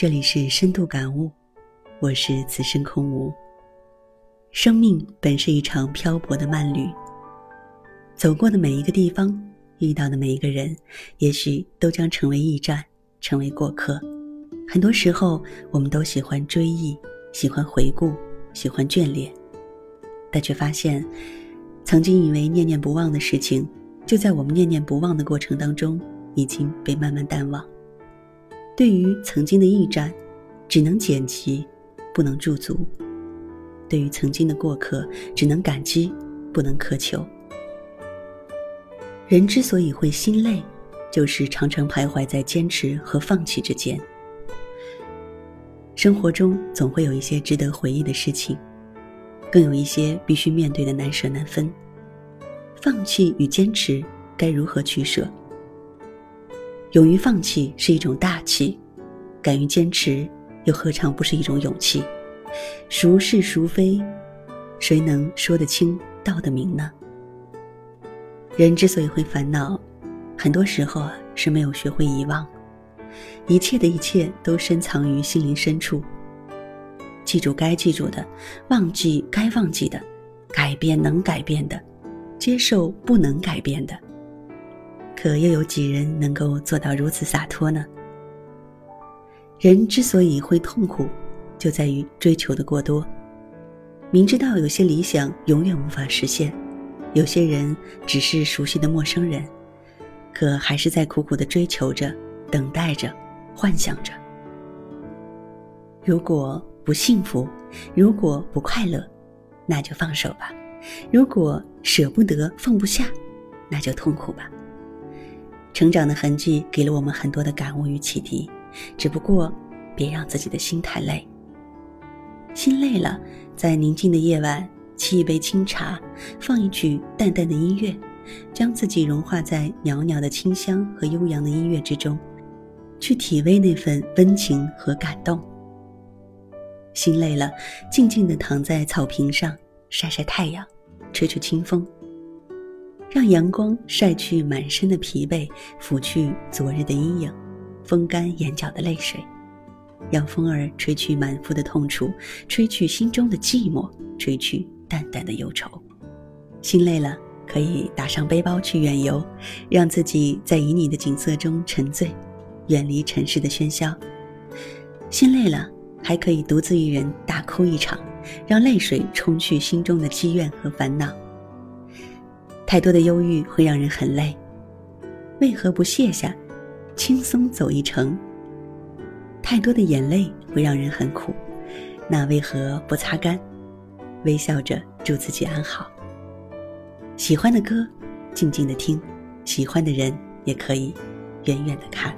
这里是深度感悟，我是此生空无。生命本是一场漂泊的慢旅，走过的每一个地方，遇到的每一个人，也许都将成为驿站，成为过客。很多时候，我们都喜欢追忆，喜欢回顾，喜欢眷恋，但却发现，曾经以为念念不忘的事情，就在我们念念不忘的过程当中，已经被慢慢淡忘。对于曾经的驿站，只能捡起，不能驻足；对于曾经的过客，只能感激，不能苛求。人之所以会心累，就是常常徘徊在坚持和放弃之间。生活中总会有一些值得回忆的事情，更有一些必须面对的难舍难分。放弃与坚持，该如何取舍？勇于放弃是一种大气，敢于坚持又何尝不是一种勇气？孰是孰非，谁能说得清道得明呢？人之所以会烦恼，很多时候啊是没有学会遗忘，一切的一切都深藏于心灵深处。记住该记住的，忘记该忘记的，改变能改变的，接受不能改变的。可又有几人能够做到如此洒脱呢？人之所以会痛苦，就在于追求的过多。明知道有些理想永远无法实现，有些人只是熟悉的陌生人，可还是在苦苦的追求着、等待着、幻想着。如果不幸福，如果不快乐，那就放手吧；如果舍不得、放不下，那就痛苦吧。成长的痕迹给了我们很多的感悟与启迪，只不过，别让自己的心太累。心累了，在宁静的夜晚，沏一杯清茶，放一曲淡淡的音乐，将自己融化在袅袅的清香和悠扬的音乐之中，去体味那份温情和感动。心累了，静静地躺在草坪上，晒晒太阳，吹吹清风。让阳光晒去满身的疲惫，拂去昨日的阴影，风干眼角的泪水，让风儿吹去满腹的痛楚，吹去心中的寂寞，吹去淡淡的忧愁。心累了，可以打上背包去远游，让自己在旖旎的景色中沉醉，远离尘世的喧嚣。心累了，还可以独自一人大哭一场，让泪水冲去心中的积怨和烦恼。太多的忧郁会让人很累，为何不卸下，轻松走一程？太多的眼泪会让人很苦，那为何不擦干，微笑着祝自己安好？喜欢的歌，静静的听；喜欢的人，也可以远远的看。